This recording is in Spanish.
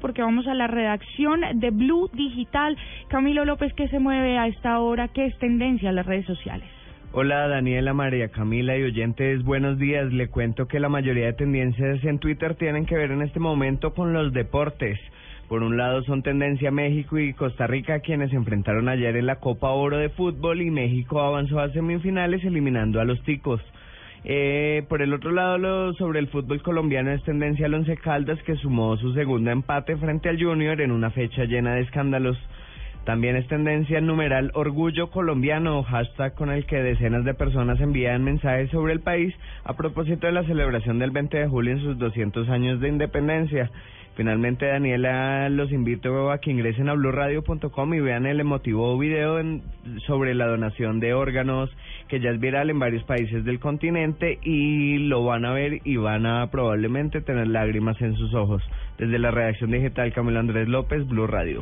Porque vamos a la redacción de Blue Digital. Camilo López, ¿qué se mueve a esta hora? ¿Qué es tendencia en las redes sociales? Hola Daniela, María Camila y oyentes, buenos días. Le cuento que la mayoría de tendencias en Twitter tienen que ver en este momento con los deportes. Por un lado son tendencia México y Costa Rica quienes se enfrentaron ayer en la Copa Oro de Fútbol y México avanzó a semifinales eliminando a los ticos. Eh, por el otro lado, lo, sobre el fútbol colombiano es tendencia al Once Caldas que sumó su segundo empate frente al Junior en una fecha llena de escándalos. También es tendencia el numeral Orgullo Colombiano, hashtag con el que decenas de personas envían mensajes sobre el país a propósito de la celebración del 20 de julio en sus 200 años de independencia. Finalmente, Daniela, los invito a que ingresen a blurradio.com y vean el emotivo video en, sobre la donación de órganos que ya es viral en varios países del continente y lo van a ver y van a probablemente tener lágrimas en sus ojos. Desde la redacción digital Camilo Andrés López, Blue Radio.